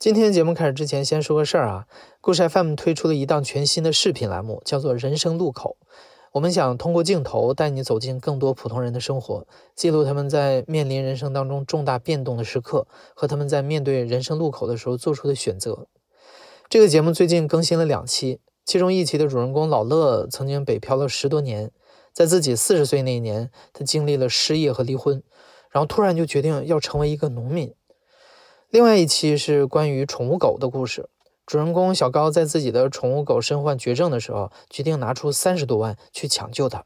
今天节目开始之前，先说个事儿啊。故事 FM 推出了一档全新的视频栏目，叫做《人生路口》。我们想通过镜头带你走进更多普通人的生活，记录他们在面临人生当中重大变动的时刻，和他们在面对人生路口的时候做出的选择。这个节目最近更新了两期，其中一期的主人公老乐曾经北漂了十多年，在自己四十岁那一年，他经历了失业和离婚，然后突然就决定要成为一个农民。另外一期是关于宠物狗的故事，主人公小高在自己的宠物狗身患绝症的时候，决定拿出三十多万去抢救它。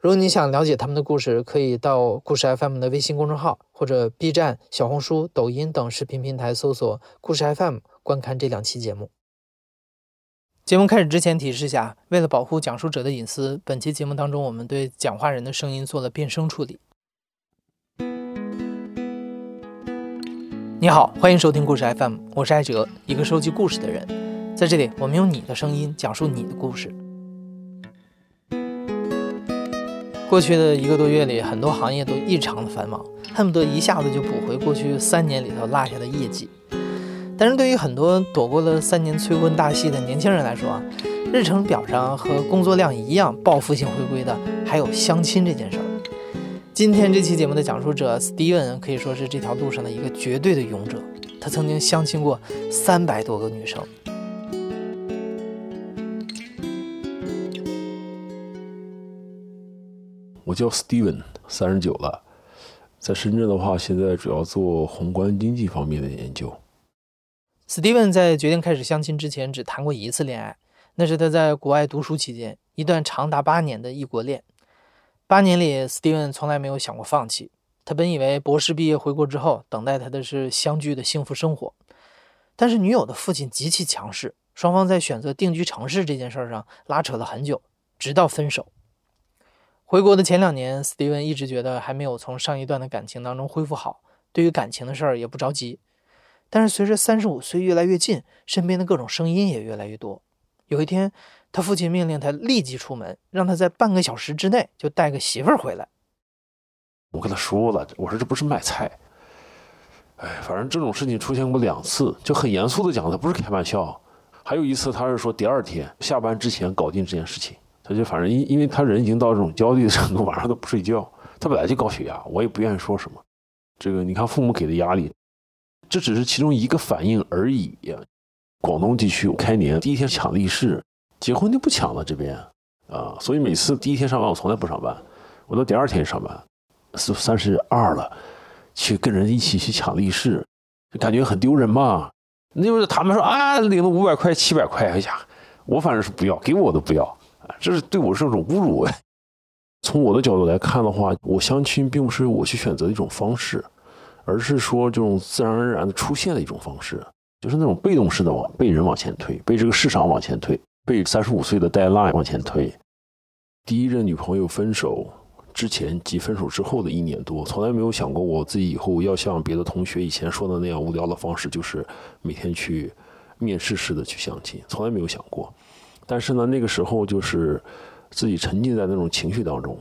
如果你想了解他们的故事，可以到故事 FM 的微信公众号或者 B 站、小红书、抖音等视频平台搜索“故事 FM” 观看这两期节目。节目开始之前提示下，为了保护讲述者的隐私，本期节目当中我们对讲话人的声音做了变声处理。你好，欢迎收听故事 FM，我是艾哲，一个收集故事的人。在这里，我们用你的声音讲述你的故事。过去的一个多月里，很多行业都异常的繁忙，恨不得一下子就补回过去三年里头落下的业绩。但是对于很多躲过了三年催婚大戏的年轻人来说啊，日程表上和工作量一样报复性回归的，还有相亲这件事儿。今天这期节目的讲述者 Steven 可以说是这条路上的一个绝对的勇者。他曾经相亲过三百多个女生。我叫 Steven，三十九了，在深圳的话，现在主要做宏观经济方面的研究。Steven 在决定开始相亲之前，只谈过一次恋爱，那是他在国外读书期间一段长达八年的异国恋。八年里，Steven 从来没有想过放弃。他本以为博士毕业回国之后，等待他的是相聚的幸福生活。但是女友的父亲极其强势，双方在选择定居城市这件事上拉扯了很久，直到分手。回国的前两年，Steven 一直觉得还没有从上一段的感情当中恢复好，对于感情的事儿也不着急。但是随着三十五岁越来越近，身边的各种声音也越来越多。有一天。他父亲命令他立即出门，让他在半个小时之内就带个媳妇儿回来。我跟他说了，我说这不是卖菜。哎，反正这种事情出现过两次，就很严肃的讲，他不是开玩笑。还有一次，他是说第二天下班之前搞定这件事情。他就反正因因为他人已经到这种焦虑的程度，晚上都不睡觉。他本来就高血压，我也不愿意说什么。这个你看，父母给的压力，这只是其中一个反应而已。广东地区开年第一天抢利是。结婚就不抢了这边，啊，所以每次第一天上班我从来不上班，我都第二天上班，是三十二了，去跟人一起去抢利是，就感觉很丢人嘛。那就是他们说啊，领了五百块、七百块，哎呀，我反正是不要，给我都不要，啊，这是对我是一种侮辱。从我的角度来看的话，我相亲并不是我去选择的一种方式，而是说这种自然而然的出现的一种方式，就是那种被动式的往被人往前推，被这个市场往前推。被三十五岁的 deadline 往前推，第一任女朋友分手之前及分手之后的一年多，从来没有想过我自己以后要像别的同学以前说的那样无聊的方式，就是每天去面试式的去相亲，从来没有想过。但是呢，那个时候就是自己沉浸在那种情绪当中，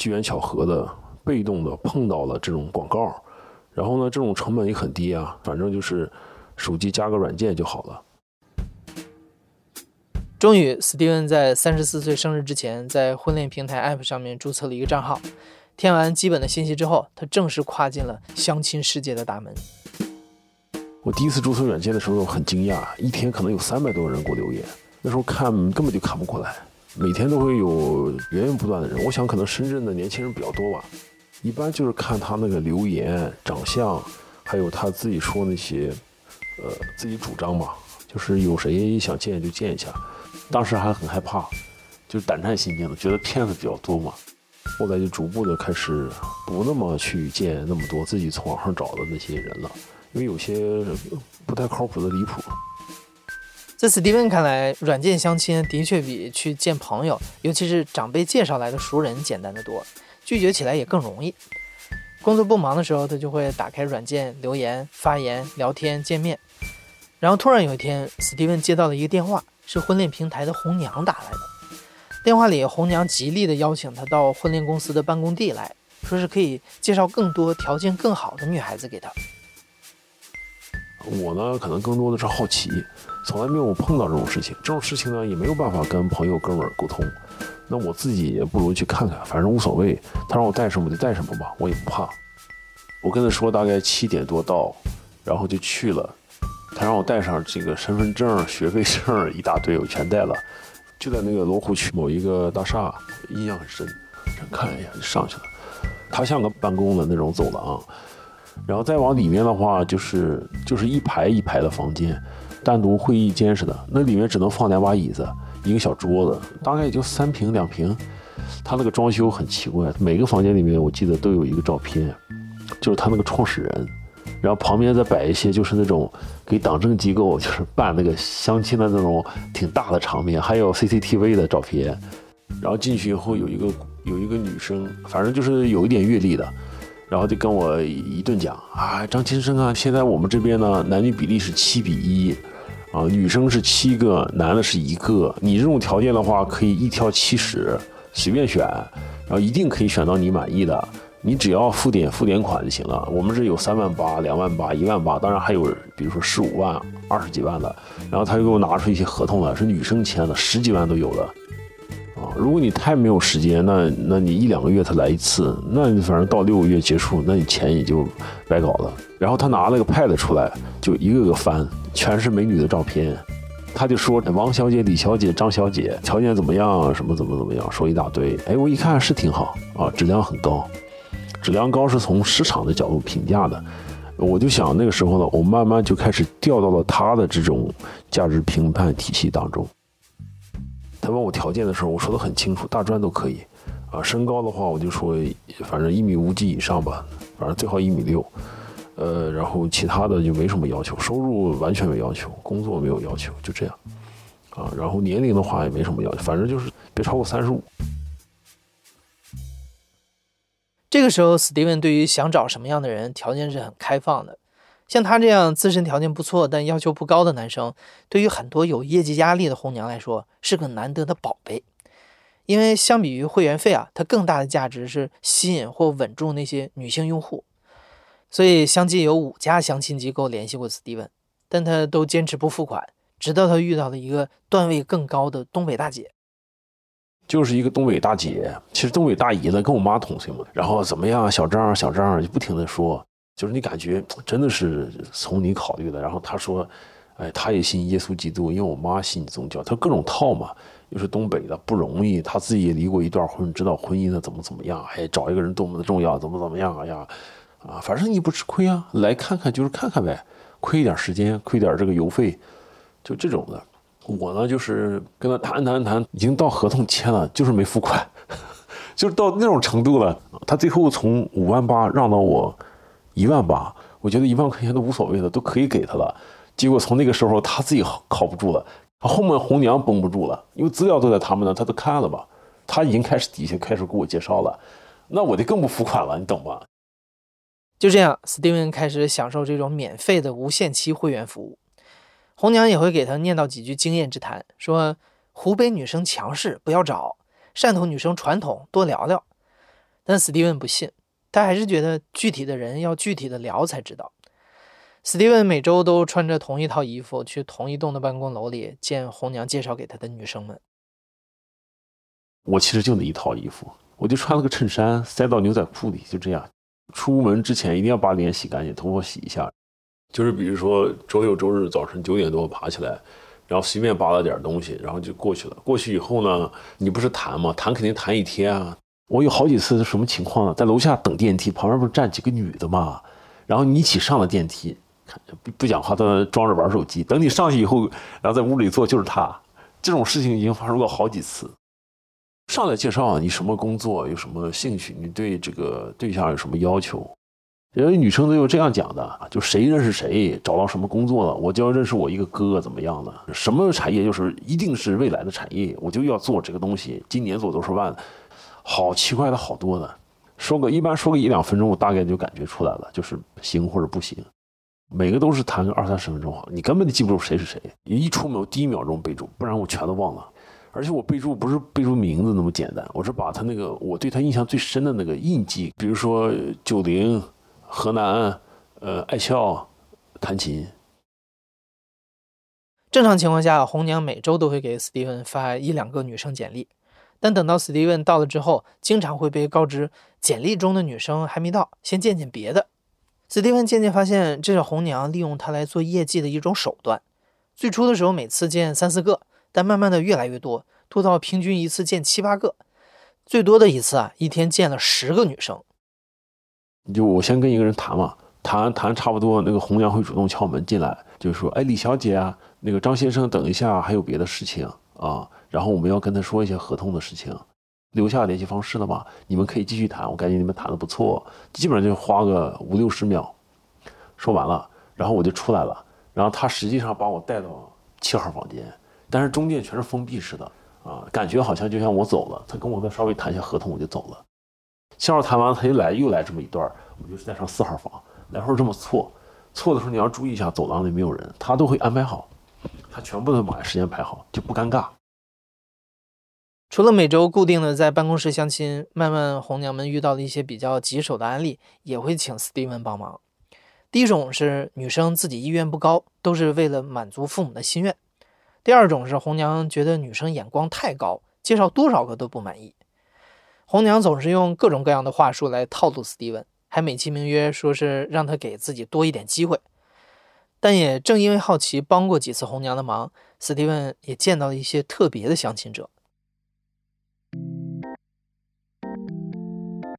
机缘巧合的、被动的碰到了这种广告，然后呢，这种成本也很低啊，反正就是手机加个软件就好了。终于，史蒂文在三十四岁生日之前，在婚恋平台 App 上面注册了一个账号。填完基本的信息之后，他正式跨进了相亲世界的大门。我第一次注册软件的时候很惊讶，一天可能有三百多人给我留言。那时候看根本就看不过来，每天都会有源源不断的人。我想可能深圳的年轻人比较多吧，一般就是看他那个留言、长相，还有他自己说那些，呃，自己主张嘛，就是有谁想见就见一下。当时还很害怕，就胆战心惊的，觉得骗子比较多嘛。后来就逐步的开始不那么去见那么多自己从网上找的那些人了，因为有些不太靠谱的离谱。在史蒂文看来，软件相亲的确比去见朋友，尤其是长辈介绍来的熟人简单的多，拒绝起来也更容易。工作不忙的时候，他就会打开软件留言、发言、聊天、见面。然后突然有一天，史蒂文接到了一个电话。是婚恋平台的红娘打来的，电话里红娘极力的邀请他到婚恋公司的办公地来说是可以介绍更多条件更好的女孩子给他。我呢，可能更多的是好奇，从来没有碰到这种事情。这种事情呢，也没有办法跟朋友、哥们儿沟通。那我自己也不如去看看，反正无所谓。他让我带什么就带什么吧，我也不怕。我跟他说大概七点多到，然后就去了。他让我带上这个身份证、学费证一大堆，我全带了。就在那个罗湖区某一个大厦，印象很深。看一眼就上去了，它像个办公的那种走廊。然后再往里面的话，就是就是一排一排的房间，单独会议间似的。那里面只能放两把椅子，一个小桌子，大概也就三平两平。他那个装修很奇怪，每个房间里面我记得都有一个照片，就是他那个创始人。然后旁边再摆一些，就是那种给党政机构 就是办那个相亲的那种挺大的场面，还有 CCTV 的照片。然后进去以后有一个有一个女生，反正就是有一点阅历的。然后就跟我一顿讲啊，张先生啊，现在我们这边呢，男女比例是七比一，啊，女生是七个，男的是一个。你这种条件的话，可以一挑七十，随便选，然后一定可以选到你满意的。你只要付点付点款就行了。我们这有三万八、两万八、一万八，当然还有比如说十五万、二十几万的。然后他又给我拿出一些合同来，是女生签的，十几万都有的。如果你太没有时间，那那你一两个月才来一次，那你反正到六个月结束，那你钱也就白搞了。然后他拿了个 pad 出来，就一个个翻，全是美女的照片。他就说王小姐、李小姐、张小姐条件怎么样，什么怎么怎么样，说一大堆。哎，我一看是挺好啊，质量很高，质量高是从市场的角度评价的。我就想那个时候呢，我慢慢就开始掉到了他的这种价值评判体系当中。他问我条件的时候，我说的很清楚，大专都可以，啊，身高的话我就说，反正一米五几以上吧，反正最好一米六，呃，然后其他的就没什么要求，收入完全没要求，工作没有要求，就这样，啊，然后年龄的话也没什么要求，反正就是别超过三十五。这个时候，史蒂文对于想找什么样的人，条件是很开放的。像他这样自身条件不错但要求不高的男生，对于很多有业绩压力的红娘来说是个难得的宝贝。因为相比于会员费啊，它更大的价值是吸引或稳住那些女性用户。所以相继有五家相亲机构联系过斯蒂文，但他都坚持不付款，直到他遇到了一个段位更高的东北大姐，就是一个东北大姐。其实东北大姨呢跟我妈同岁嘛，然后怎么样，小张小张就不停的说。就是你感觉真的是从你考虑的，然后他说，哎，他也信耶稣基督，因为我妈信宗教，他各种套嘛，又是东北的，不容易，他自己也离过一段婚，知道婚姻的怎么怎么样，哎，找一个人多么的重要，怎么怎么样，哎呀，啊，反正你不吃亏啊，来看看就是看看呗，亏一点时间，亏点这个邮费，就这种的。我呢就是跟他谈谈谈，已经到合同签了，就是没付款，就是到那种程度了。他最后从五万八让到我。一万八，我觉得一万块钱都无所谓的，都可以给他了。结果从那个时候他自己靠不住了，后面红娘绷不住了，因为资料都在他们那，他都看了吧？他已经开始底下开始给我介绍了，那我就更不付款了，你懂吧？就这样，，Steven 开始享受这种免费的无限期会员服务，红娘也会给他念叨几句经验之谈，说湖北女生强势不要找，汕头女生传统多聊聊。但史蒂文不信。他还是觉得具体的人要具体的聊才知道。史蒂文每周都穿着同一套衣服去同一栋的办公楼里见红娘介绍给他的女生们。我其实就那一套衣服，我就穿了个衬衫塞到牛仔裤里，就这样。出门之前一定要把脸洗干净，头发洗一下。就是比如说周六周日早晨九点多爬起来，然后随便扒了点东西，然后就过去了。过去以后呢，你不是谈吗？谈肯定谈一天啊。我有好几次是什么情况呢？在楼下等电梯，旁边不是站几个女的吗？然后你一起上了电梯，不不讲话，在那装着玩手机。等你上去以后，然后在屋里坐就是他。这种事情已经发生过好几次。上来介绍你什么工作，有什么兴趣，你对这个对象有什么要求？因为女生都有这样讲的，就谁认识谁，找到什么工作了，我就要认识我一个哥怎么样的？什么产业就是一定是未来的产业，我就要做这个东西，今年做多少万。好奇怪的好多的，说个一般说个一两分钟，我大概就感觉出来了，就是行或者不行。每个都是谈个二三十分钟，你根本就记不住谁是谁。一出门第一秒钟备注，不然我全都忘了。而且我备注不是备注名字那么简单，我是把他那个我对他印象最深的那个印记，比如说九零、河南、呃爱笑、弹琴，正常情况下，红娘每周都会给史蒂文发一两个女生简历，但等到史蒂文到了之后，经常会被告知简历中的女生还没到，先见见别的。史蒂文渐渐发现，这是红娘利用他来做业绩的一种手段。最初的时候，每次见三四个，但慢慢的越来越多，多到平均一次见七八个。最多的一次啊，一天见了十个女生。就我先跟一个人谈嘛，谈谈差不多，那个红娘会主动敲门进来，就是说，哎，李小姐啊，那个张先生等一下还有别的事情啊，然后我们要跟他说一些合同的事情，留下联系方式了吧？你们可以继续谈，我感觉你们谈的不错，基本上就花个五六十秒，说完了，然后我就出来了，然后他实际上把我带到七号房间，但是中间全是封闭式的。啊，感觉好像就像我走了，他跟我再稍微谈一下合同，我就走了。七号谈完，他又来，又来这么一段，我就再上四号房，来回这么错。错的时候你要注意一下，走廊里没有人，他都会安排好，他全部都把时间排好，就不尴尬。除了每周固定的在办公室相亲，慢慢红娘们遇到了一些比较棘手的案例，也会请斯蒂文帮忙。第一种是女生自己意愿不高，都是为了满足父母的心愿。第二种是红娘觉得女生眼光太高，介绍多少个都不满意。红娘总是用各种各样的话术来套路斯蒂文，还美其名曰说是让他给自己多一点机会。但也正因为好奇，帮过几次红娘的忙，斯蒂文也见到了一些特别的相亲者。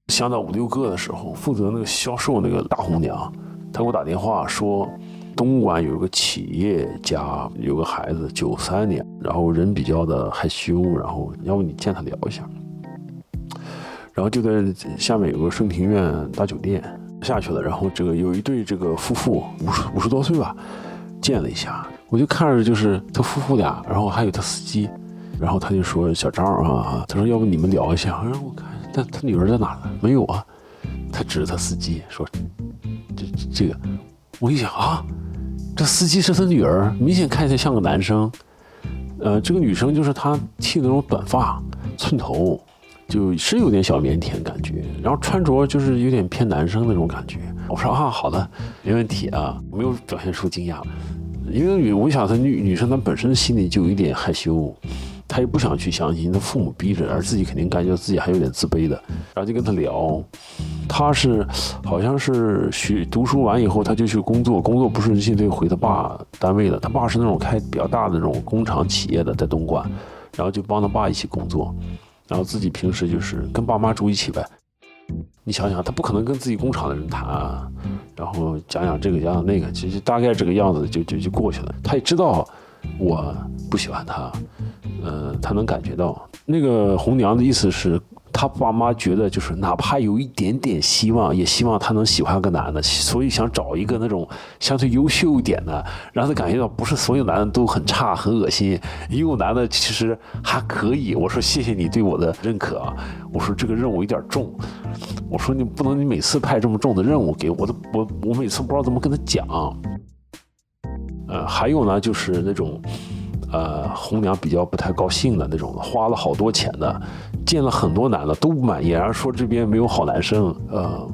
相到五六个的时候，负责那个销售那个大红娘，她给我打电话说。东莞有个企业家，有个孩子，九三年，然后人比较的害羞，然后要不你见他聊一下。然后就在下面有个盛庭苑大酒店下去了，然后这个有一对这个夫妇，五十五十多岁吧，见了一下，我就看着就是他夫妇俩，然后还有他司机，然后他就说小张啊，他说要不你们聊一下，然后我看，但他女儿在哪呢？没有啊，他指着他司机说，这这个，我一想啊。这司机是他女儿，明显看起来像个男生。呃，这个女生就是他剃那种短发，寸头，就是有点小腼腆感觉，然后穿着就是有点偏男生那种感觉。我说啊，好的，没问题啊，没有表现出惊讶，因为女，我想她女女生她本身心里就有一点害羞。她也不想去相亲，她父母逼着，而自己肯定感觉自己还有点自卑的，然后就跟他聊，他是好像是学读书完以后他就去工作，工作不顺心就回他爸单位了，他爸是那种开比较大的那种工厂企业的，在东莞，然后就帮他爸一起工作，然后自己平时就是跟爸妈住一起呗。你想想，他不可能跟自己工厂的人谈，然后讲讲这个讲讲那个，其实大概这个样子就就就过去了。他也知道我不喜欢他。呃，他能感觉到那个红娘的意思是，他爸妈觉得就是哪怕有一点点希望，也希望他能喜欢个男的，所以想找一个那种相对优秀一点的，让他感觉到不是所有男的都很差很恶心，也有男的其实还可以。我说谢谢你对我的认可啊，我说这个任务有点重，我说你不能你每次派这么重的任务给我，都我我每次不知道怎么跟他讲。呃，还有呢，就是那种。呃，红娘比较不太高兴的那种，花了好多钱的，见了很多男的都不满意，然后说这边没有好男生。呃，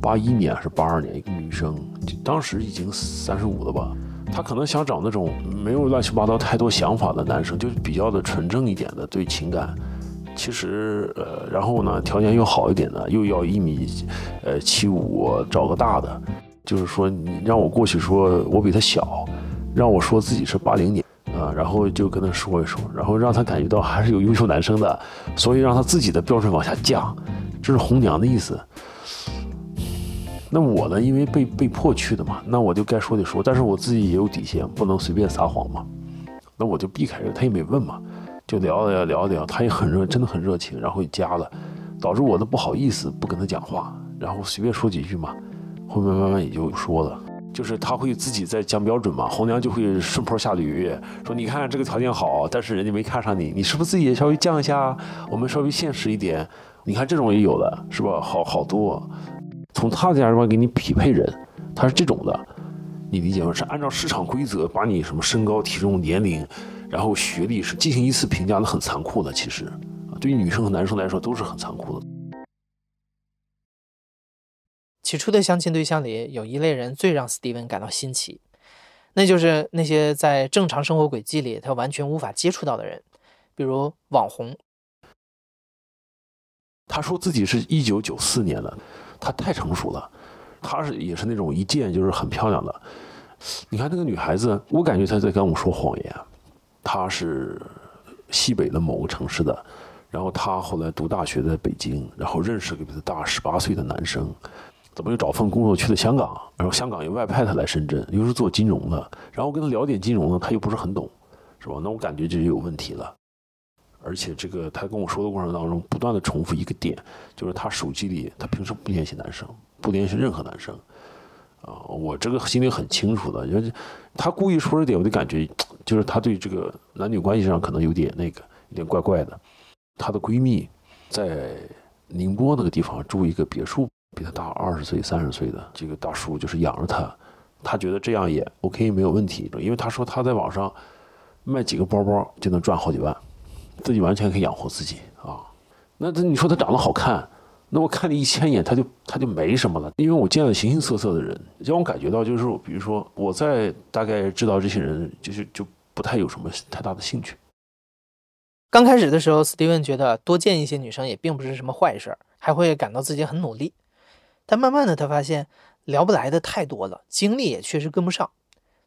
八一年还是八二年，一个女生，当时已经三十五了吧，她可能想找那种没有乱七八糟太多想法的男生，就是比较的纯正一点的，对情感。其实，呃，然后呢，条件又好一点的，又要一米，呃，七五，找个大的，就是说你让我过去说我比他小，让我说自己是八零年。然后就跟他说一说，然后让他感觉到还是有优秀男生的，所以让他自己的标准往下降，这是红娘的意思。那我呢，因为被被迫去的嘛，那我就该说的说，但是我自己也有底线，不能随便撒谎嘛。那我就避开了，他也没问嘛，就聊了聊聊，他也很热，真的很热情，然后也加了，导致我都不好意思不跟他讲话，然后随便说几句嘛，后面慢慢也就说了。就是他会自己在降标准嘛，红娘就会顺坡下驴，说你看这个条件好，但是人家没看上你，你是不是自己也稍微降一下？我们稍微现实一点，你看这种也有的是吧？好好多，从他的价值观给你匹配人，他是这种的，你理解吗？是按照市场规则把你什么身高、体重、年龄，然后学历是进行一次评价，那很残酷的，其实，对于女生和男生来说都是很残酷的。起初的相亲对象里，有一类人最让斯蒂文感到新奇，那就是那些在正常生活轨迹里他完全无法接触到的人，比如网红。他说自己是一九九四年的，他太成熟了，他是也是那种一见就是很漂亮的。你看那个女孩子，我感觉她在跟我说谎言。她是西北的某个城市的，然后她后来读大学在北京，然后认识一个比她大十八岁的男生，怎么又找份工作去了香港，然后香港又外派他来深圳，又是做金融的，然后跟她聊点金融呢，她又不是很懂，是吧？那我感觉这就有问题了。而且这个他跟我说的过程当中，不断的重复一个点，就是他手机里他平时不联系男生，不联系任何男生。啊，我这个心里很清楚的，就是他故意说这点，我就感觉就是他对这个男女关系上可能有点那个，有点怪怪的。她的闺蜜在宁波那个地方住一个别墅，比他大二十岁、三十岁的这个大叔就是养着他，他觉得这样也 OK 没有问题，因为他说他在网上卖几个包包就能赚好几万。自己完全可以养活自己啊！那这你说他长得好看，那我看你一千眼，他就他就没什么了。因为我见了形形色色的人，让我感觉到就是，比如说我在大概知道这些人，就是就不太有什么太大的兴趣。刚开始的时候，斯蒂文觉得多见一些女生也并不是什么坏事，还会感到自己很努力。但慢慢的，他发现聊不来的太多了，精力也确实跟不上。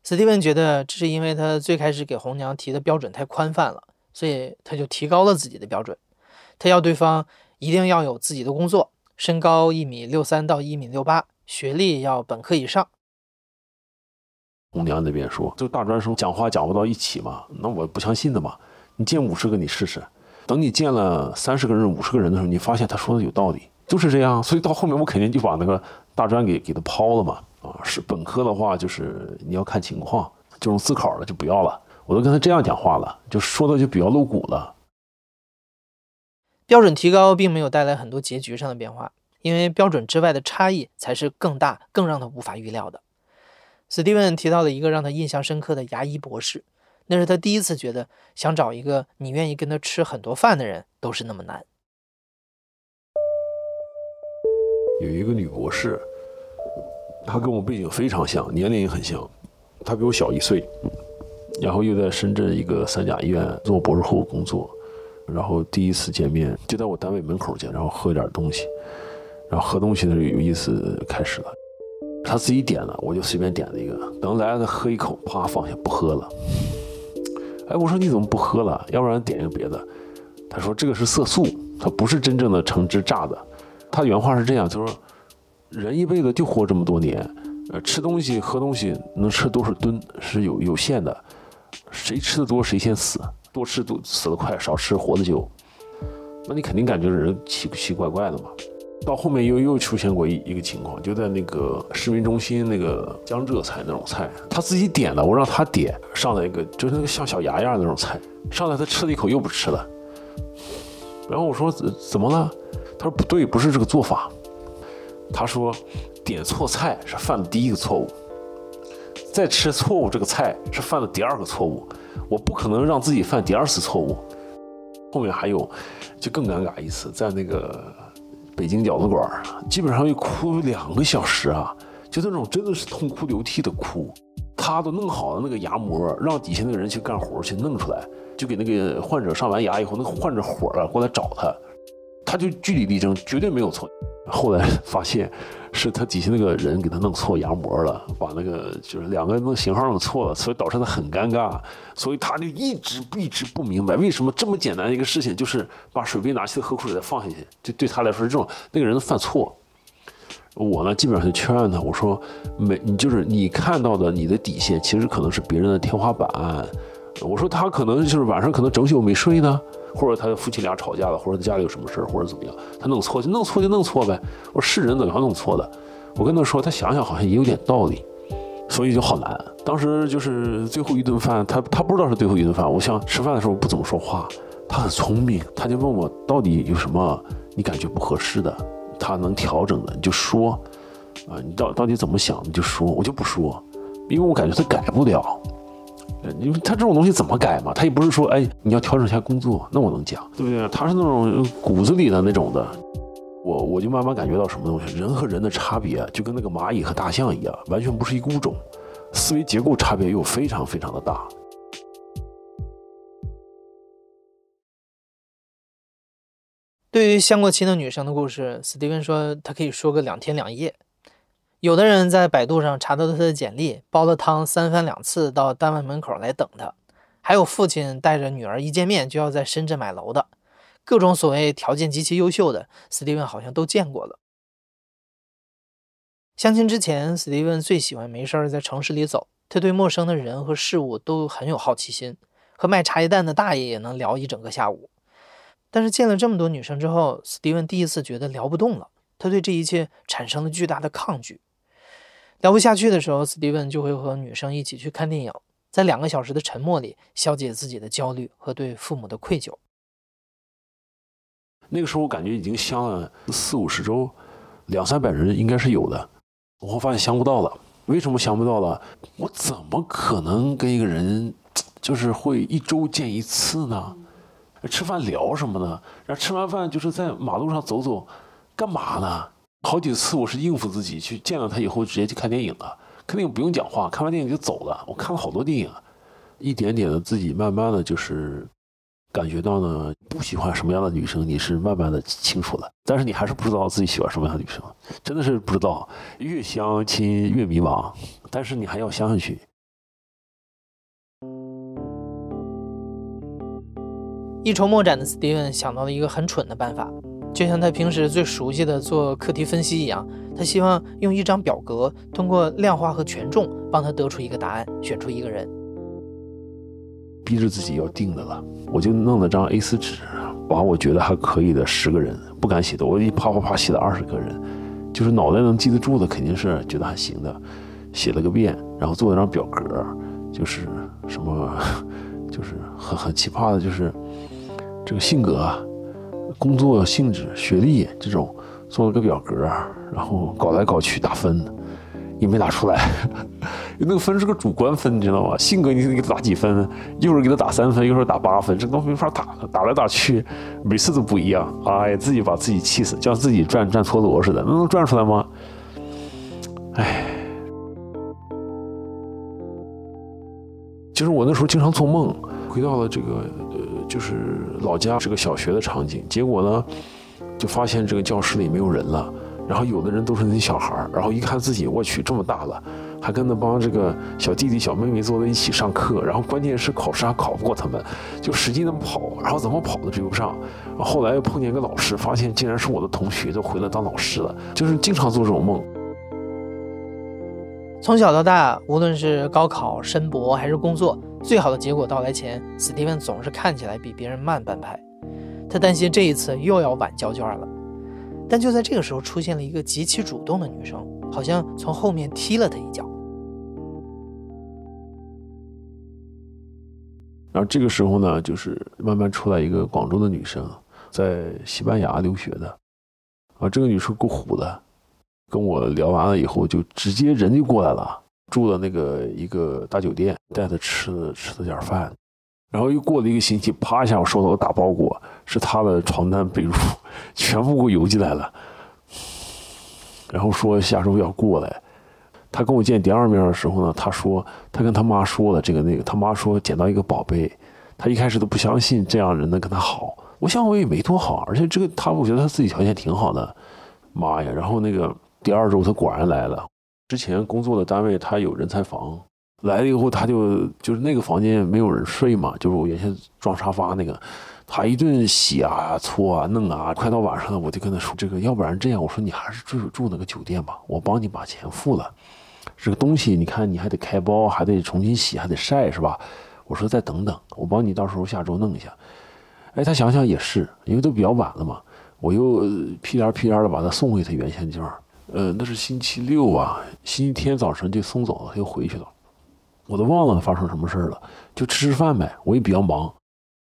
斯蒂文觉得这是因为他最开始给红娘提的标准太宽泛了。所以他就提高了自己的标准，他要对方一定要有自己的工作，身高一米六三到一米六八，学历要本科以上。红娘那边说，就大专生讲话讲不到一起嘛，那我不相信的嘛。你见五十个你试试，等你见了三十个人、五十个人的时候，你发现他说的有道理，就是这样。所以到后面我肯定就把那个大专给给他抛了嘛。啊，是本科的话，就是你要看情况，这种自考的就不要了。我都跟他这样讲话了，就说的就比较露骨了。标准提高并没有带来很多结局上的变化，因为标准之外的差异才是更大、更让他无法预料的。史蒂文提到了一个让他印象深刻的牙医博士，那是他第一次觉得想找一个你愿意跟他吃很多饭的人都是那么难。有一个女博士，她跟我背景非常像，年龄也很像，她比我小一岁。然后又在深圳一个三甲医院做博士后工作，然后第一次见面就在我单位门口见，然后喝点东西，然后喝东西的时候有意思开始了，他自己点的，我就随便点了一个，等来了他喝一口，啪放下不喝了。哎，我说你怎么不喝了？要不然点一个别的。他说这个是色素，它不是真正的橙汁榨的。他原话是这样，他说人一辈子就活这么多年，呃，吃东西喝东西能吃多少吨是有有限的。谁吃的多谁先死，多吃都死得快，少吃活得久。那你肯定感觉人奇奇怪怪的嘛。到后面又又出现过一一个情况，就在那个市民中心那个江浙菜那种菜，他自己点的，我让他点上来一个，就是那个像小牙牙那种菜，上来他吃了一口又不吃了。然后我说怎么了？他说不对，不是这个做法。他说点错菜是犯的第一个错误。再吃错误这个菜是犯了第二个错误，我不可能让自己犯第二次错误。后面还有，就更尴尬一次，在那个北京饺子馆基本上一哭两个小时啊，就那种真的是痛哭流涕的哭。他都弄好了那个牙模，让底下那个人去干活去弄出来，就给那个患者上完牙以后，那个患者火了过来找他，他就据理力争，绝对没有错。后来发现。是他底下那个人给他弄错牙模了，把那个就是两个人弄型号弄错了，所以导致他很尴尬，所以他就一直一直不明白为什么这么简单的一个事情，就是把水杯拿起来喝口水再放下去，就对他来说是这种那个人犯错。我呢基本上就劝他，我说没你就是你看到的你的底线，其实可能是别人的天花板。我说他可能就是晚上可能整宿没睡呢。或者他夫妻俩吵架了，或者他家里有什么事儿，或者怎么样，他弄错就弄错就弄错呗。我说是人怎么样弄错的？我跟他说，他想想好像也有点道理，所以就好难。当时就是最后一顿饭，他他不知道是最后一顿饭。我想吃饭的时候不怎么说话，他很聪明，他就问我到底有什么你感觉不合适的，他能调整的你就说，啊，你到到底怎么想你就说，我就不说，因为我感觉他改不了。因为他这种东西怎么改嘛？他也不是说，哎，你要调整一下工作，那我能讲，对不对？他是那种骨子里的那种的，我我就慢慢感觉到什么东西，人和人的差别就跟那个蚂蚁和大象一样，完全不是一个物种，思维结构差别又非常非常的大。对于相过亲的女生的故事，史蒂芬说他可以说个两天两夜。有的人在百度上查到了他的简历，煲了汤三番两次到单位门口来等他；还有父亲带着女儿一见面就要在深圳买楼的，各种所谓条件极其优秀的，史蒂文好像都见过了。相亲之前，史蒂文最喜欢没事儿在城市里走，他对陌生的人和事物都很有好奇心，和卖茶叶蛋的大爷也能聊一整个下午。但是见了这么多女生之后，史蒂文第一次觉得聊不动了。他对这一切产生了巨大的抗拒。聊不下去的时候，史蒂文就会和女生一起去看电影，在两个小时的沉默里消解自己的焦虑和对父母的愧疚。那个时候我感觉已经相了四五十周，两三百人应该是有的。我发现相不到了。为什么相不到了？我怎么可能跟一个人就是会一周见一次呢？吃饭聊什么呢？然后吃完饭就是在马路上走走，干嘛呢？好几次我是应付自己去见了他以后直接去看电影了，看电影不用讲话，看完电影就走了。我看了好多电影，一点点的自己慢慢的就是感觉到呢，不喜欢什么样的女生，你是慢慢的清楚了。但是你还是不知道自己喜欢什么样的女生，真的是不知道。越相亲越迷茫，但是你还要相下去。一筹莫展的 Steven 想到了一个很蠢的办法，就像他平时最熟悉的做课题分析一样，他希望用一张表格，通过量化和权重，帮他得出一个答案，选出一个人。逼着自己要定的了，我就弄了张 A4 纸，把我觉得还可以的十个人，不敢写的，我一啪啪啪写了二十个人，就是脑袋能记得住的，肯定是觉得还行的，写了个遍，然后做了张表格，就是什么，就是很很奇葩的，就是。这个性格、工作性质、学历这种，做了个表格，然后搞来搞去打分，也没打出来。那个分是个主观分，你知道吗？性格你得给他打几分，一会儿给他打三分，一会儿打八分，这都没法打，打来打去，每次都不一样。哎，自己把自己气死，像自己转转陀螺似的，那能转出来吗？哎，就是我那时候经常做梦，回到了这个。就是老家是个小学的场景，结果呢，就发现这个教室里没有人了，然后有的人都是那些小孩儿，然后一看自己，我去这么大了，还跟那帮这个小弟弟小妹妹坐在一起上课，然后关键是考试还考不过他们，就使劲的跑，然后怎么跑都追不上。后来又碰见一个老师，发现竟然是我的同学，都回来当老师了，就是经常做这种梦。从小到大，无论是高考、申博还是工作。最好的结果到来前，史蒂文总是看起来比别人慢半拍。他担心这一次又要晚交卷了。但就在这个时候，出现了一个极其主动的女生，好像从后面踢了他一脚。然后这个时候呢，就是慢慢出来一个广州的女生，在西班牙留学的。啊，这个女生够虎的，跟我聊完了以后，就直接人就过来了。住了那个一个大酒店，带他吃了吃了点饭，然后又过了一个星期，啪一下我收到个大包裹，是他的床单被褥，全部给我邮寄来了。然后说下周要过来。他跟我见第二面的时候呢，他说他跟他妈说了这个那个，他妈说捡到一个宝贝，他一开始都不相信这样人能跟他好。我想我也没多好，而且这个他我觉得他自己条件挺好的。妈呀！然后那个第二周他果然来了。之前工作的单位，他有人才房，来了以后，他就就是那个房间没有人睡嘛，就是我原先装沙发那个，他一顿洗啊、搓啊、弄啊，快到晚上了，我就跟他说：“这个要不然这样，我说你还是住住那个酒店吧，我帮你把钱付了，这个东西你看你还得开包，还得重新洗，还得晒，是吧？我说再等等，我帮你到时候下周弄一下。哎，他想想也是，因为都比较晚了嘛，我又屁颠屁颠的把他送回他原先地方。呃，那是星期六啊，星期天早晨就送走了，又回去了，我都忘了发生什么事了，就吃吃饭呗。我也比较忙，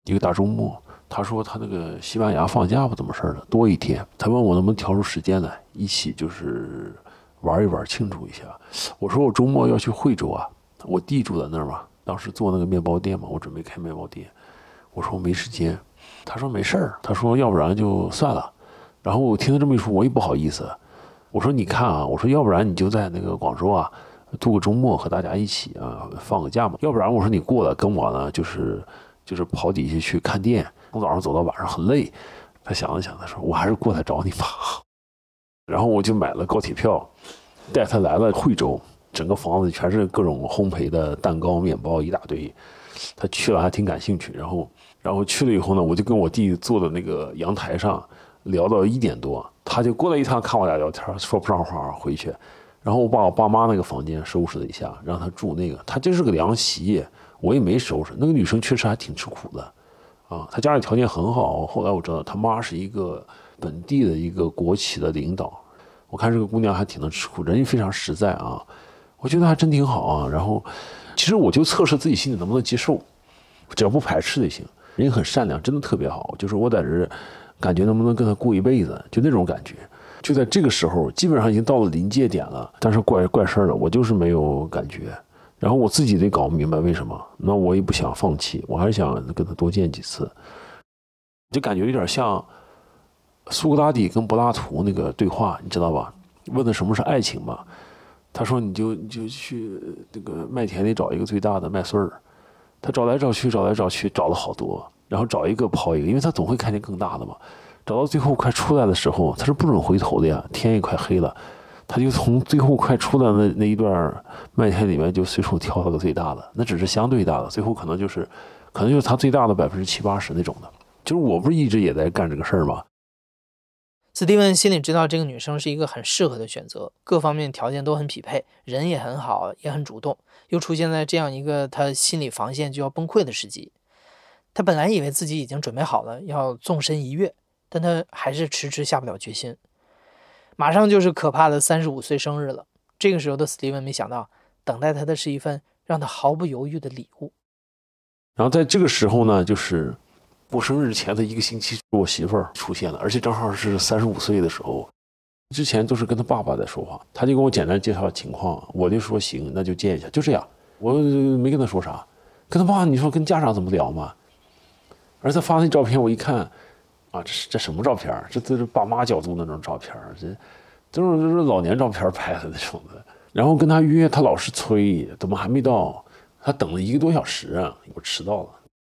一个大周末，他说他那个西班牙放假不怎么事了，多一天，他问我能不能调出时间来一起就是玩一玩，庆祝一下。我说我周末要去惠州啊，我弟住在那儿嘛，当时做那个面包店嘛，我准备开面包店，我说我没时间，他说没事儿，他说要不然就算了。然后我听他这么一说，我也不好意思。我说你看啊，我说要不然你就在那个广州啊，度个周末和大家一起啊放个假嘛。要不然我说你过来跟我呢，就是就是跑底下去看店，从早上走到晚上很累。他想了想，他说我还是过来找你吧。然后我就买了高铁票，带他来了惠州，整个房子全是各种烘焙的蛋糕、面包一大堆。他去了还挺感兴趣，然后然后去了以后呢，我就跟我弟坐在那个阳台上聊到一点多，他就过来一趟看我俩聊天，说不上话回去。然后我把我爸妈那个房间收拾了一下，让他住那个，他就是个凉席，我也没收拾。那个女生确实还挺吃苦的，啊，她家里条件很好。后来我知道她妈是一个。本地的一个国企的领导，我看这个姑娘还挺能吃苦，人也非常实在啊，我觉得还真挺好啊。然后，其实我就测试自己心里能不能接受，只要不排斥就行。人很善良，真的特别好。就是我在这感觉能不能跟他过一辈子，就那种感觉。就在这个时候，基本上已经到了临界点了，但是怪怪事儿了，我就是没有感觉。然后我自己得搞明白为什么，那我也不想放弃，我还是想跟他多见几次，就感觉有点像。苏格拉底跟柏拉图那个对话，你知道吧？问的什么是爱情吧？他说：“你就你就去那个麦田里找一个最大的麦穗儿。”他找来找去，找来找去，找了好多，然后找一个抛一个，因为他总会看见更大的嘛。找到最后快出来的时候，他是不准回头的呀，天也快黑了。他就从最后快出来的那一段麦田里面，就随手挑了个最大的，那只是相对大的，最后可能就是，可能就是他最大的百分之七八十那种的。就是我不是一直也在干这个事儿吗？斯蒂文心里知道这个女生是一个很适合的选择，各方面条件都很匹配，人也很好，也很主动，又出现在这样一个他心理防线就要崩溃的时机。他本来以为自己已经准备好了要纵身一跃，但他还是迟迟下不了决心。马上就是可怕的三十五岁生日了，这个时候的斯蒂文没想到，等待他的是一份让他毫不犹豫的礼物。然后在这个时候呢，就是。过生日前的一个星期，我媳妇儿出现了，而且正好是三十五岁的时候。之前都是跟他爸爸在说话，他就跟我简单介绍情况，我就说行，那就见一下，就这样。我没跟他说啥，跟他爸，你说跟家长怎么聊嘛？儿子发那照片，我一看，啊，这是这什么照片？这都是爸妈角度那种照片，这这种都是老年照片拍的那种的。然后跟他约，他老是催，怎么还没到？他等了一个多小时啊，我迟到了。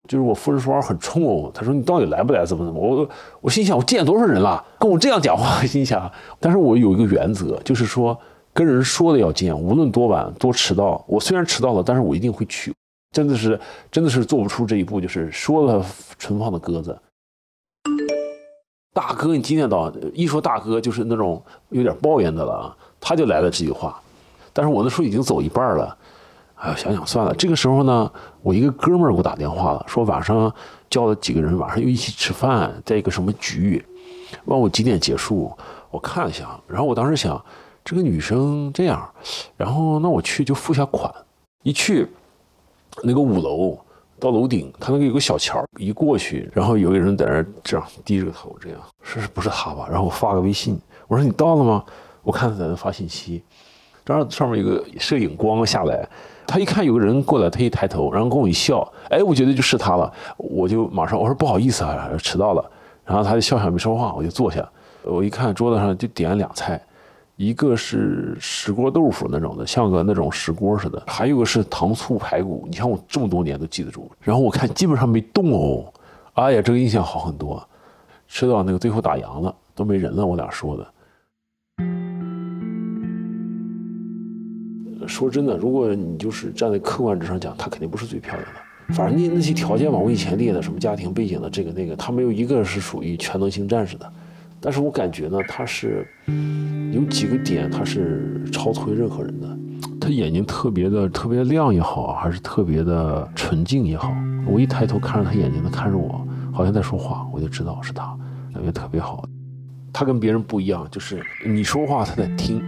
就是我夫人说话很冲哦，他说你到底来不来？怎么怎么？我我心想我见多少人了，跟我这样讲话，心想。但是我有一个原则，就是说跟人说的要见，无论多晚多迟到，我虽然迟到了，但是我一定会去。真的是真的是做不出这一步，就是说了存放的鸽子。大哥，你今天到？一说大哥就是那种有点抱怨的了，他就来了这句话。但是我那时候已经走一半了。哎，想想算了。这个时候呢，我一个哥们儿给我打电话了，说晚上叫了几个人，晚上又一起吃饭，在一个什么局，问我几点结束。我看了一下，然后我当时想，这个女生这样，然后那我去就付下款。一去，那个五楼到楼顶，他那个有个小桥，一过去，然后有个人在那这样低着头，这样，是不是他吧？然后我发个微信，我说你到了吗？我看他在那发信息，正好上面有个摄影光下来。他一看有个人过来，他一抬头，然后跟我一笑，哎，我觉得就是他了，我就马上我说不好意思啊，迟到了。然后他就笑笑没说话，我就坐下。我一看桌子上就点了俩菜，一个是石锅豆腐那种的，像个那种石锅似的，还有个是糖醋排骨。你看我这么多年都记得住。然后我看基本上没动哦，哎呀，这个印象好很多。吃到那个最后打烊了，都没人了，我俩说的。说真的，如果你就是站在客观之上讲，她肯定不是最漂亮的。反正那那些条件嘛，我以前列的什么家庭背景的这个那个，她没有一个是属于全能型战士的。但是我感觉呢，他是有几个点，他是超脱于任何人的。他眼睛特别的特别亮也好，还是特别的纯净也好，我一抬头看着他眼睛，他看着我，好像在说话，我就知道是他，感觉特别好。他跟别人不一样，就是你说话他在听，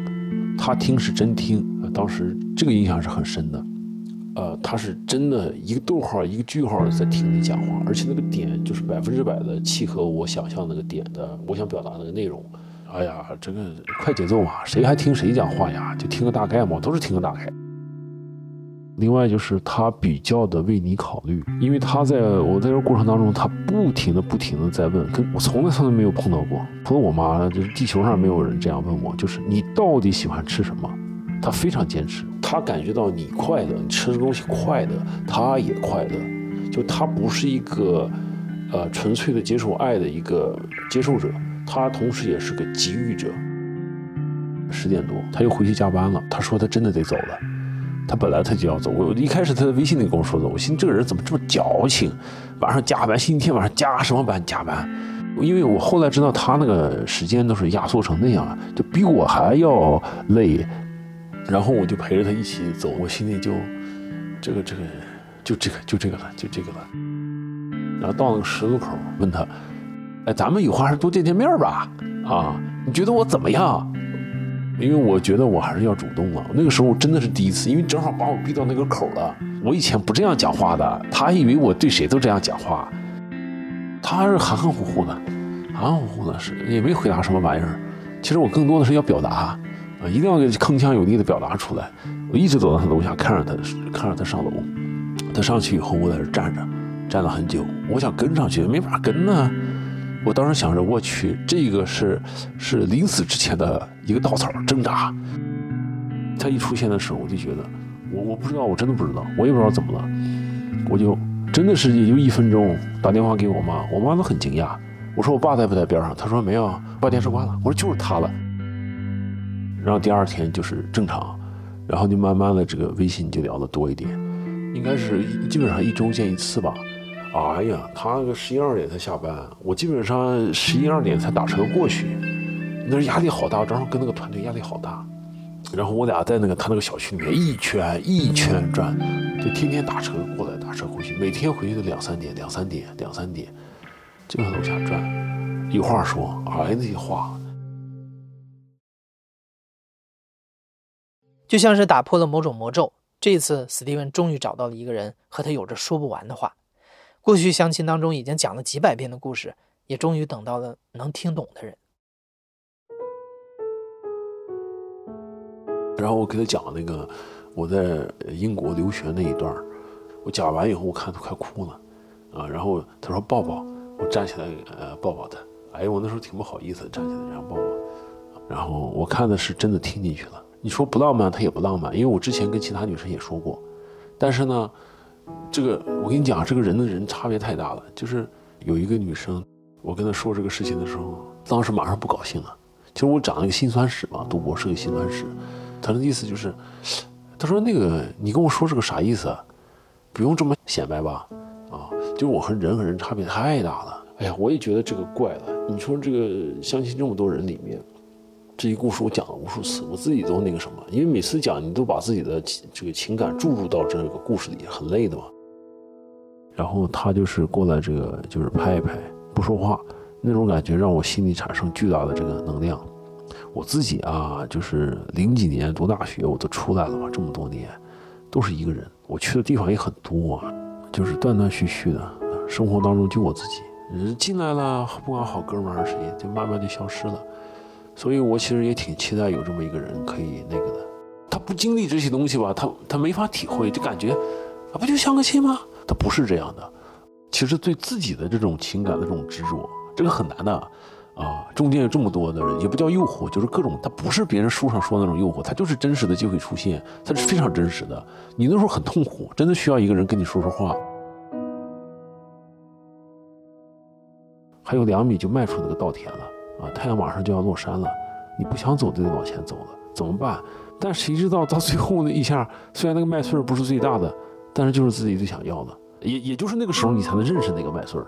他听是真听。当时这个印象是很深的，呃，他是真的一个逗号一个句号在听你讲话，而且那个点就是百分之百的契合我想象那个点的，我想表达那个内容。哎呀，这个快节奏嘛，谁还听谁讲话呀？就听个大概嘛，都是听个大概。另外就是他比较的为你考虑，因为他在我在这过程当中，他不停的不停的在问，跟我从来从来没有碰到过，除了我妈，就是地球上没有人这样问我，就是你到底喜欢吃什么？他非常坚持，他感觉到你快乐，你吃的东西快乐，他也快乐。就他不是一个，呃，纯粹的接受爱的一个接受者，他同时也是个给予者。十点多，他又回去加班了。他说他真的得走了，他本来他就要走。我一开始他在微信里跟我说的，我心这个人怎么这么矫情，晚上加班，星期天晚上加什么班加班？因为我后来知道他那个时间都是压缩成那样了，就比我还要累。然后我就陪着他一起走，我心里就，这个这个，就这个就这个了，就这个了。然后到那个十字路口，问他，哎，咱们有话还是多见见面吧？啊，你觉得我怎么样？因为我觉得我还是要主动了。那个时候真的是第一次，因为正好把我逼到那个口了。我以前不这样讲话的，他以为我对谁都这样讲话。他是含含糊糊的，含含糊糊的，是也没回答什么玩意儿。其实我更多的是要表达，啊，一定要给铿锵有力的表达出来。我一直走到他楼下，看着他，看着他上楼。他上去以后，我在这站着，站了很久。我想跟上去，没法跟呢。我当时想着，我去，这个是是临死之前的一个稻草挣扎。他一出现的时候，我就觉得，我我不知道，我真的不知道，我也不知道怎么了，我就。真的是也就一分钟，打电话给我妈，我妈都很惊讶。我说我爸在不在边上？她说没有，把电视关了。我说就是他了。然后第二天就是正常，然后就慢慢的这个微信就聊的多一点，应该是基本上一周见一次吧。哎呀，他那个十一二点才下班，我基本上十一二点才打车过去，那压力好大，正好跟那个团队压力好大。然后我俩在那个他那个小区里面一圈一圈转，就天天打车过来，打车回去，每天回去都两三点，两三点，两三点，就在楼下转，有话说，哎，那些话，就像是打破了某种魔咒。这一次，史蒂文终于找到了一个人，和他有着说不完的话。过去相亲当中已经讲了几百遍的故事，也终于等到了能听懂的人。然后我给他讲那个我在英国留学那一段我讲完以后我看他快哭了，啊，然后他说抱抱，我站起来呃抱抱他，哎我那时候挺不好意思站起来然后抱抱，然后我看的是真的听进去了。你说不浪漫，他也不浪漫，因为我之前跟其他女生也说过，但是呢，这个我跟你讲，这个人的人差别太大了，就是有一个女生，我跟她说这个事情的时候，当时马上不高兴了，其实我讲了一个辛酸史嘛，读博是个辛酸史。她的意思就是，她说那个你跟我说是个啥意思？不用这么显摆吧？啊，就我和人和人差别太大了。哎呀，我也觉得这个怪了。你说这个相亲这么多人里面，这一故事我讲了无数次，我自己都那个什么，因为每次讲你都把自己的这个情感注入到这个故事里，很累的嘛。然后他就是过来这个就是拍一拍，不说话，那种感觉让我心里产生巨大的这个能量。我自己啊，就是零几年读大学，我都出来了嘛，这么多年，都是一个人。我去的地方也很多啊，就是断断续续的。生活当中就我自己，人进来了，不管好哥们还是谁，就慢慢就消失了。所以我其实也挺期待有这么一个人可以那个的。他不经历这些东西吧，他他没法体会，就感觉啊，不就相个亲吗？他不是这样的。其实对自己的这种情感的这种执着，这个很难的。啊，中间有这么多的人，也不叫诱惑，就是各种，它不是别人书上说的那种诱惑，它就是真实的就会出现，它是非常真实的。你那时候很痛苦，真的需要一个人跟你说说话。还有两米就迈出那个稻田了，啊，太阳马上就要落山了，你不想走就得往前走了，怎么办？但谁知道到最后那一下，虽然那个麦穗不是最大的，但是就是自己最想要的，也也就是那个时候你才能认识那个麦穗儿。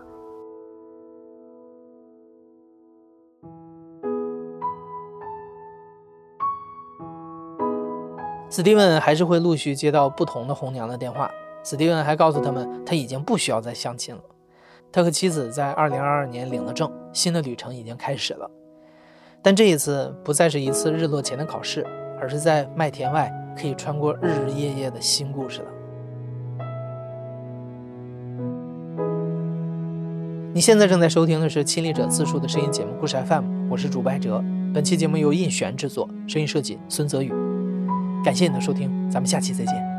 史蒂文还是会陆续接到不同的红娘的电话。史蒂文还告诉他们，他已经不需要再相亲了。他和妻子在2022年领了证，新的旅程已经开始了。但这一次不再是一次日落前的考试，而是在麦田外可以穿过日日夜夜的新故事了。你现在正在收听的是亲历者自述的声音节目《故事 FM》，我是主播哲。本期节目由印璇制作，声音设计孙泽宇。感谢你的收听，咱们下期再见。